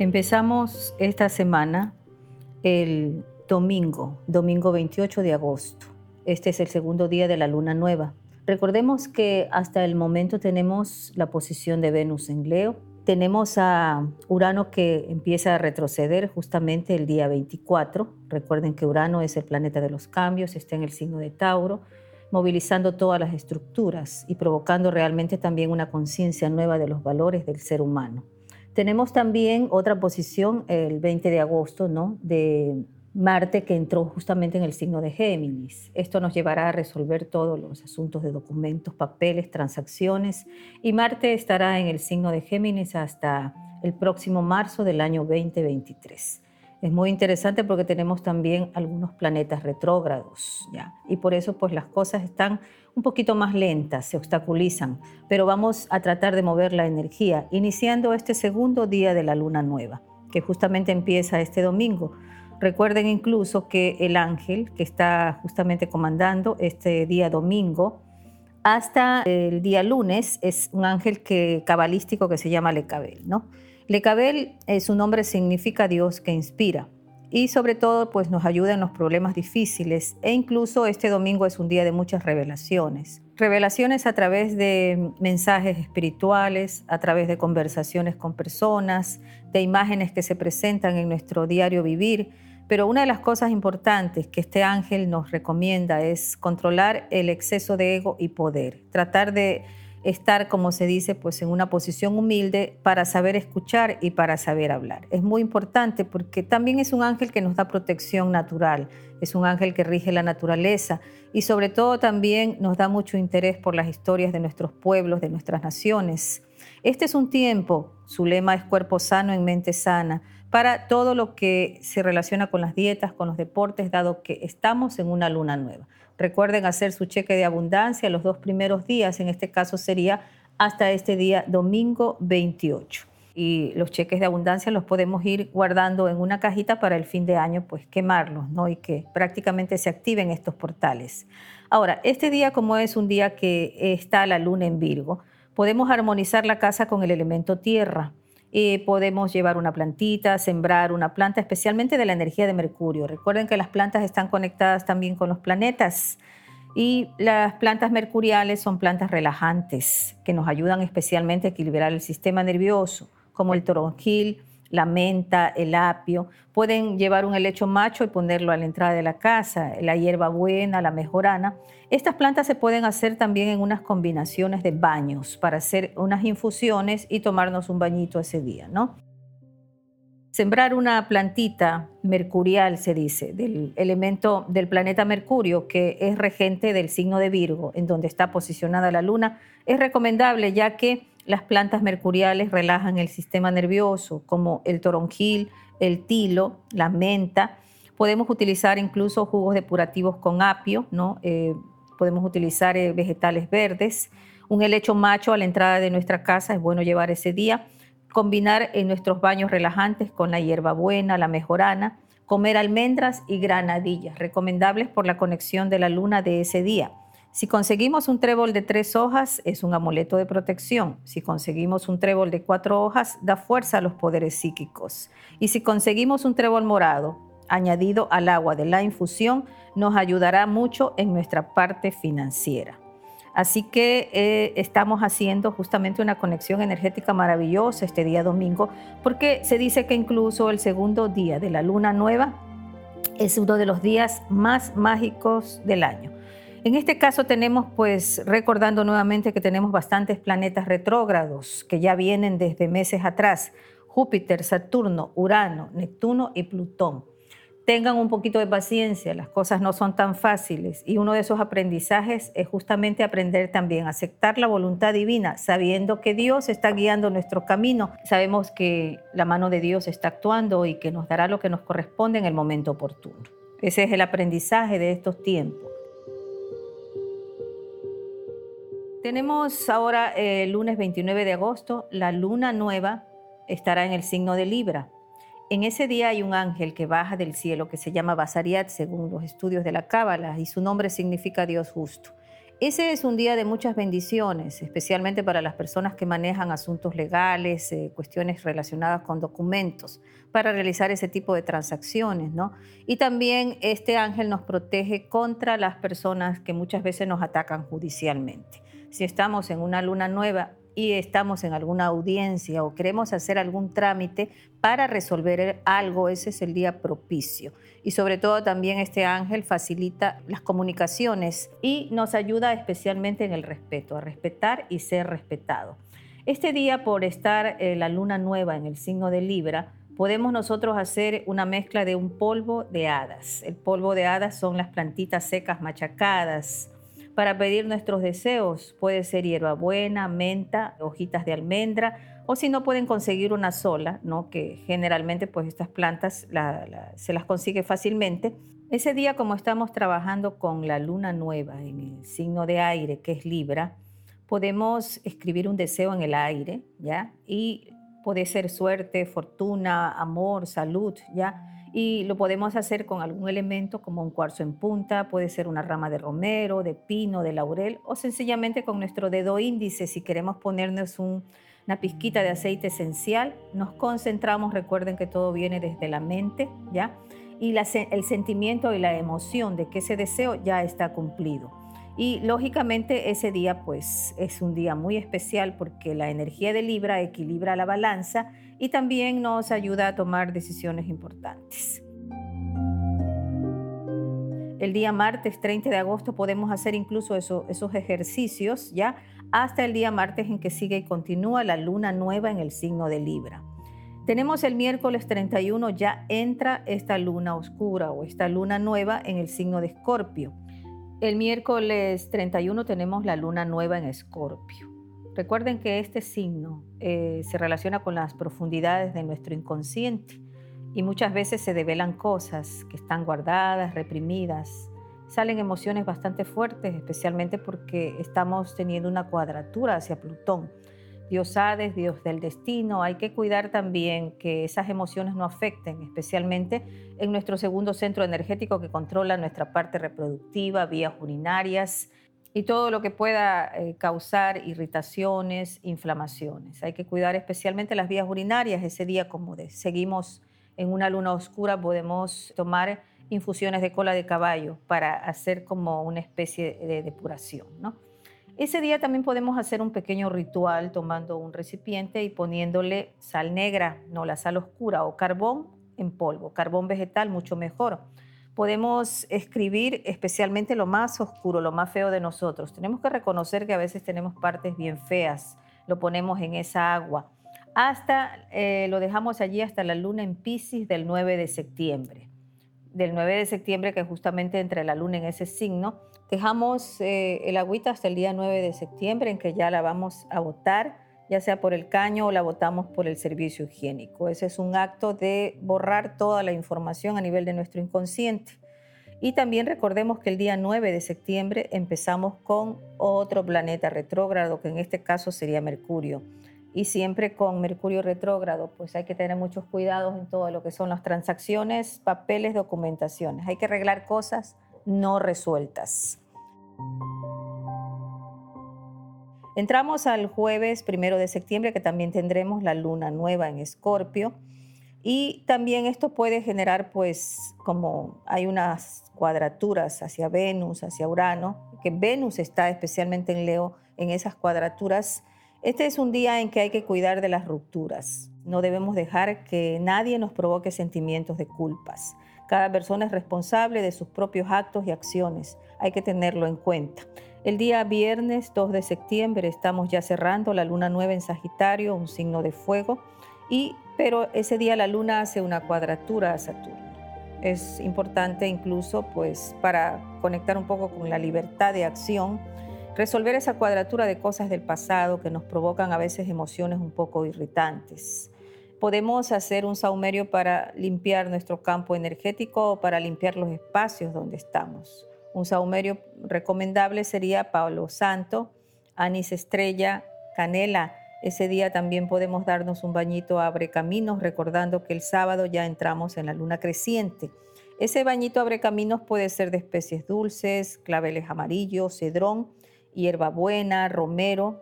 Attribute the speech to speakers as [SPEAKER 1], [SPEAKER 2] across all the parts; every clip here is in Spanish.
[SPEAKER 1] Empezamos esta semana el domingo, domingo 28 de agosto. Este es el segundo día de la luna nueva. Recordemos que hasta el momento tenemos la posición de Venus en Leo. Tenemos a Urano que empieza a retroceder justamente el día 24. Recuerden que Urano es el planeta de los cambios, está en el signo de Tauro, movilizando todas las estructuras y provocando realmente también una conciencia nueva de los valores del ser humano. Tenemos también otra posición el 20 de agosto, ¿no? De Marte que entró justamente en el signo de Géminis. Esto nos llevará a resolver todos los asuntos de documentos, papeles, transacciones y Marte estará en el signo de Géminis hasta el próximo marzo del año 2023. Es muy interesante porque tenemos también algunos planetas retrógrados, ¿ya? Y por eso pues las cosas están un poquito más lentas, se obstaculizan, pero vamos a tratar de mover la energía, iniciando este segundo día de la luna nueva, que justamente empieza este domingo. Recuerden incluso que el ángel que está justamente comandando este día domingo hasta el día lunes es un ángel que, cabalístico que se llama Lecabel, ¿no? Lecabel, eh, su nombre significa Dios que inspira y sobre todo pues nos ayuda en los problemas difíciles e incluso este domingo es un día de muchas revelaciones. Revelaciones a través de mensajes espirituales, a través de conversaciones con personas, de imágenes que se presentan en nuestro diario vivir. Pero una de las cosas importantes que este ángel nos recomienda es controlar el exceso de ego y poder, tratar de estar, como se dice, pues en una posición humilde para saber escuchar y para saber hablar. Es muy importante porque también es un ángel que nos da protección natural, es un ángel que rige la naturaleza y sobre todo también nos da mucho interés por las historias de nuestros pueblos, de nuestras naciones. Este es un tiempo, su lema es cuerpo sano en mente sana, para todo lo que se relaciona con las dietas, con los deportes, dado que estamos en una luna nueva. Recuerden hacer su cheque de abundancia los dos primeros días, en este caso sería hasta este día domingo 28. Y los cheques de abundancia los podemos ir guardando en una cajita para el fin de año, pues quemarlos, ¿no? Y que prácticamente se activen estos portales. Ahora, este día como es un día que está la luna en Virgo, podemos armonizar la casa con el elemento tierra. Eh, podemos llevar una plantita, sembrar una planta, especialmente de la energía de Mercurio. Recuerden que las plantas están conectadas también con los planetas y las plantas mercuriales son plantas relajantes que nos ayudan especialmente a equilibrar el sistema nervioso, como el toronjil, la menta, el apio. Pueden llevar un helecho macho y ponerlo a la entrada de la casa, la hierba buena, la mejorana. Estas plantas se pueden hacer también en unas combinaciones de baños para hacer unas infusiones y tomarnos un bañito ese día, ¿no? Sembrar una plantita mercurial, se dice, del elemento del planeta Mercurio, que es regente del signo de Virgo, en donde está posicionada la luna, es recomendable ya que las plantas mercuriales relajan el sistema nervioso, como el toronjil, el tilo, la menta. Podemos utilizar incluso jugos depurativos con apio, ¿no? Eh, podemos utilizar eh, vegetales verdes. Un helecho macho a la entrada de nuestra casa es bueno llevar ese día. Combinar en nuestros baños relajantes con la hierbabuena, la mejorana. Comer almendras y granadillas, recomendables por la conexión de la luna de ese día. Si conseguimos un trébol de tres hojas, es un amuleto de protección. Si conseguimos un trébol de cuatro hojas, da fuerza a los poderes psíquicos. Y si conseguimos un trébol morado, añadido al agua de la infusión, nos ayudará mucho en nuestra parte financiera. Así que eh, estamos haciendo justamente una conexión energética maravillosa este día domingo, porque se dice que incluso el segundo día de la luna nueva es uno de los días más mágicos del año. En este caso tenemos, pues, recordando nuevamente que tenemos bastantes planetas retrógrados que ya vienen desde meses atrás, Júpiter, Saturno, Urano, Neptuno y Plutón. Tengan un poquito de paciencia, las cosas no son tan fáciles y uno de esos aprendizajes es justamente aprender también a aceptar la voluntad divina, sabiendo que Dios está guiando nuestro camino. Sabemos que la mano de Dios está actuando y que nos dará lo que nos corresponde en el momento oportuno. Ese es el aprendizaje de estos tiempos. Tenemos ahora el lunes 29 de agosto, la luna nueva estará en el signo de Libra. En ese día hay un ángel que baja del cielo que se llama Basariat según los estudios de la Cábala y su nombre significa Dios justo. Ese es un día de muchas bendiciones, especialmente para las personas que manejan asuntos legales, eh, cuestiones relacionadas con documentos, para realizar ese tipo de transacciones, ¿no? Y también este ángel nos protege contra las personas que muchas veces nos atacan judicialmente. Si estamos en una luna nueva, y estamos en alguna audiencia o queremos hacer algún trámite para resolver algo, ese es el día propicio. Y sobre todo también este ángel facilita las comunicaciones y nos ayuda especialmente en el respeto, a respetar y ser respetado. Este día, por estar eh, la luna nueva en el signo de Libra, podemos nosotros hacer una mezcla de un polvo de hadas. El polvo de hadas son las plantitas secas machacadas, para pedir nuestros deseos. Puede ser hierbabuena, menta, hojitas de almendra o si no pueden conseguir una sola, ¿no? que generalmente pues estas plantas se las consigue fácilmente. Ese día como estamos trabajando con la luna nueva en el signo de aire que es Libra, podemos escribir un deseo en el aire, ¿ya? Y puede ser suerte, fortuna, amor, salud, ¿ya? Y lo podemos hacer con algún elemento como un cuarzo en punta, puede ser una rama de romero, de pino, de laurel o sencillamente con nuestro dedo índice si queremos ponernos una pizquita de aceite esencial, nos concentramos, recuerden que todo viene desde la mente, ¿ya? Y el sentimiento y la emoción de que ese deseo ya está cumplido. Y lógicamente ese día pues es un día muy especial porque la energía de Libra equilibra la balanza y también nos ayuda a tomar decisiones importantes. El día martes 30 de agosto podemos hacer incluso esos ejercicios ya hasta el día martes en que sigue y continúa la luna nueva en el signo de Libra. Tenemos el miércoles 31, ya entra esta luna oscura o esta luna nueva en el signo de Escorpio. El miércoles 31 tenemos la luna nueva en Escorpio. Recuerden que este signo eh, se relaciona con las profundidades de nuestro inconsciente y muchas veces se develan cosas que están guardadas, reprimidas. Salen emociones bastante fuertes, especialmente porque estamos teniendo una cuadratura hacia Plutón. Dios Hades, Dios del destino, hay que cuidar también que esas emociones no afecten, especialmente en nuestro segundo centro energético que controla nuestra parte reproductiva, vías urinarias y todo lo que pueda eh, causar irritaciones, inflamaciones. Hay que cuidar especialmente las vías urinarias. Ese día, como seguimos en una luna oscura, podemos tomar infusiones de cola de caballo para hacer como una especie de depuración. Ese día también podemos hacer un pequeño ritual tomando un recipiente y poniéndole sal negra, no la sal oscura, o carbón en polvo, carbón vegetal mucho mejor. Podemos escribir especialmente lo más oscuro, lo más feo de nosotros. Tenemos que reconocer que a veces tenemos partes bien feas, lo ponemos en esa agua. Hasta eh, lo dejamos allí hasta la luna en Pisces del 9 de septiembre. Del 9 de septiembre, que justamente entre la luna en ese signo, Dejamos eh, el agüita hasta el día 9 de septiembre en que ya la vamos a botar, ya sea por el caño o la botamos por el servicio higiénico. Ese es un acto de borrar toda la información a nivel de nuestro inconsciente. Y también recordemos que el día 9 de septiembre empezamos con otro planeta retrógrado, que en este caso sería Mercurio. Y siempre con Mercurio retrógrado, pues hay que tener muchos cuidados en todo lo que son las transacciones, papeles, documentaciones. Hay que arreglar cosas no resueltas. Entramos al jueves primero de septiembre, que también tendremos la luna nueva en Escorpio. Y también esto puede generar, pues, como hay unas cuadraturas hacia Venus, hacia Urano, que Venus está especialmente en Leo, en esas cuadraturas. Este es un día en que hay que cuidar de las rupturas. No debemos dejar que nadie nos provoque sentimientos de culpas. Cada persona es responsable de sus propios actos y acciones. Hay que tenerlo en cuenta. El día viernes 2 de septiembre estamos ya cerrando la luna nueva en Sagitario, un signo de fuego, y, pero ese día la luna hace una cuadratura a Saturno. Es importante incluso pues para conectar un poco con la libertad de acción, resolver esa cuadratura de cosas del pasado que nos provocan a veces emociones un poco irritantes podemos hacer un saumerio para limpiar nuestro campo energético o para limpiar los espacios donde estamos. Un saumerio recomendable sería Pablo Santo, anís estrella, canela. Ese día también podemos darnos un bañito abre caminos, recordando que el sábado ya entramos en la luna creciente. Ese bañito abre caminos puede ser de especies dulces, claveles amarillos, cedrón hierbabuena, romero,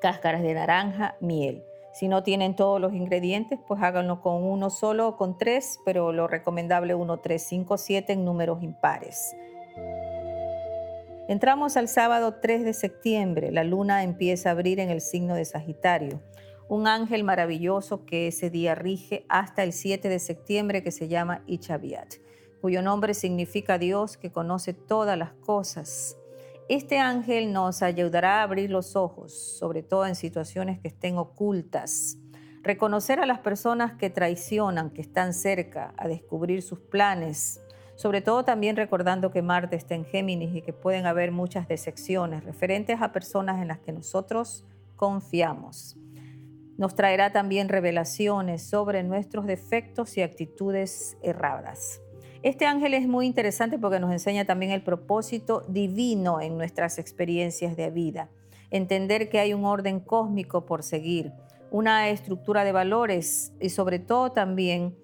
[SPEAKER 1] cáscaras de naranja, miel. Si no tienen todos los ingredientes, pues háganlo con uno solo o con tres, pero lo recomendable 1, 3, 5, 7 en números impares. Entramos al sábado 3 de septiembre. La luna empieza a abrir en el signo de Sagitario. Un ángel maravilloso que ese día rige hasta el 7 de septiembre que se llama Ichaviat, cuyo nombre significa Dios que conoce todas las cosas. Este ángel nos ayudará a abrir los ojos, sobre todo en situaciones que estén ocultas. Reconocer a las personas que traicionan, que están cerca, a descubrir sus planes, sobre todo también recordando que Marte está en Géminis y que pueden haber muchas decepciones referentes a personas en las que nosotros confiamos. Nos traerá también revelaciones sobre nuestros defectos y actitudes erradas. Este ángel es muy interesante porque nos enseña también el propósito divino en nuestras experiencias de vida. Entender que hay un orden cósmico por seguir, una estructura de valores y sobre todo también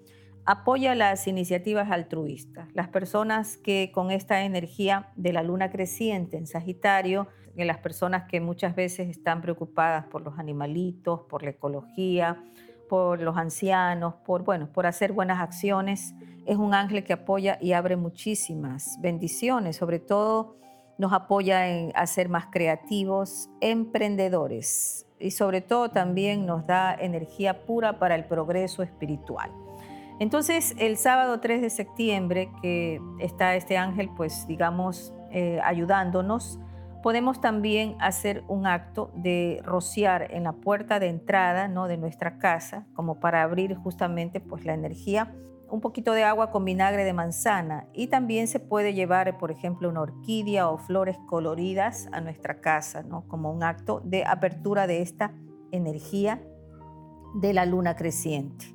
[SPEAKER 1] apoya las iniciativas altruistas. Las personas que con esta energía de la luna creciente en Sagitario, en las personas que muchas veces están preocupadas por los animalitos, por la ecología, por los ancianos, por, bueno, por hacer buenas acciones. Es un ángel que apoya y abre muchísimas bendiciones, sobre todo nos apoya en ser más creativos, emprendedores y sobre todo también nos da energía pura para el progreso espiritual. Entonces, el sábado 3 de septiembre, que está este ángel, pues digamos, eh, ayudándonos, podemos también hacer un acto de rociar en la puerta de entrada ¿no? de nuestra casa, como para abrir justamente pues, la energía, un poquito de agua con vinagre de manzana y también se puede llevar, por ejemplo, una orquídea o flores coloridas a nuestra casa, ¿no? como un acto de apertura de esta energía de la luna creciente.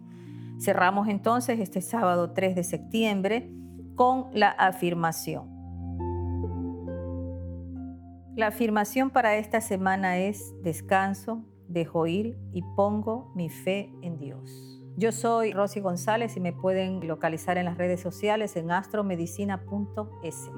[SPEAKER 1] Cerramos entonces este sábado 3 de septiembre con la afirmación. La afirmación para esta semana es descanso, dejo ir y pongo mi fe en Dios. Yo soy Rosy González y me pueden localizar en las redes sociales en astromedicina.es.